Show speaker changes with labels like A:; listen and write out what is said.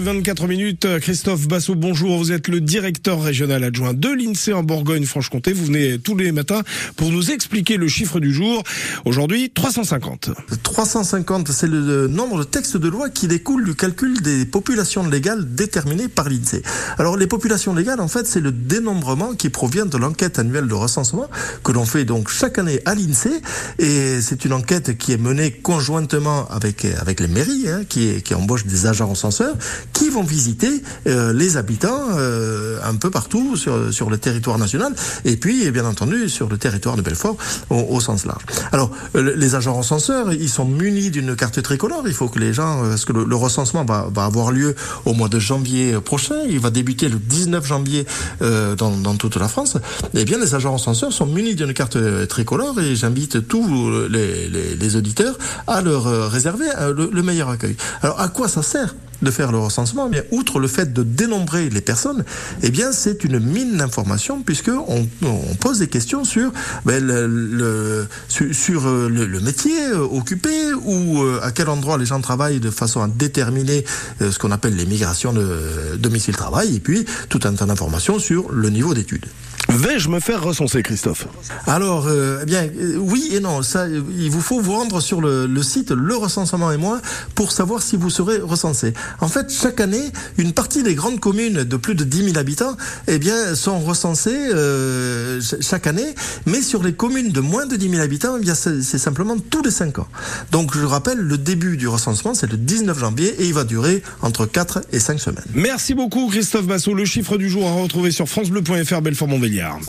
A: 24 minutes, Christophe Bassot, bonjour. Vous êtes le directeur régional adjoint de l'INSEE en Bourgogne-Franche-Comté. Vous venez tous les matins pour nous expliquer le chiffre du jour. Aujourd'hui, 350.
B: 350, c'est le nombre de textes de loi qui découlent du calcul des populations légales déterminées par l'INSEE. Alors, les populations légales, en fait, c'est le dénombrement qui provient de l'enquête annuelle de recensement que l'on fait donc chaque année à l'INSEE. Et c'est une enquête qui est menée conjointement avec, avec les mairies, hein, qui, qui embauchent des agents recenseurs qui vont visiter euh, les habitants euh, un peu partout sur, sur le territoire national et puis bien entendu sur le territoire de Belfort au, au sens large. Alors les agents recenseurs, ils sont munis d'une carte tricolore. Il faut que les gens, euh, parce que le, le recensement va, va, avoir lieu au mois de janvier prochain, il va débuter le 19 janvier euh, dans, dans, toute la France. Eh bien, les agents recenseurs sont munis d'une carte tricolore et j'invite tous les, les, les, auditeurs à leur réserver le, le meilleur accueil. Alors, à quoi ça sert? De faire le recensement, bien, outre le fait de dénombrer les personnes, eh bien, c'est une mine d'informations puisque on, on, pose des questions sur, ben, le, le, le, le, métier occupé ou à quel endroit les gens travaillent de façon à déterminer ce qu'on appelle les migrations de domicile-travail et puis tout un tas d'informations sur le niveau d'études.
A: Vais-je me faire recenser, Christophe?
B: Alors, euh, eh bien, euh, oui et non. Ça, il vous faut vous rendre sur le, le, site Le Recensement et moi pour savoir si vous serez recensé. En fait, chaque année, une partie des grandes communes de plus de 10 000 habitants, eh bien, sont recensées euh, chaque année. Mais sur les communes de moins de 10 000 habitants, eh bien, c'est simplement tous les 5 ans. Donc, je rappelle, le début du recensement, c'est le 19 janvier et il va durer entre 4 et 5 semaines.
A: Merci beaucoup, Christophe Bassot. Le chiffre du jour à retrouver sur FranceBleu.fr Belfort-Montbéliard. Yeah.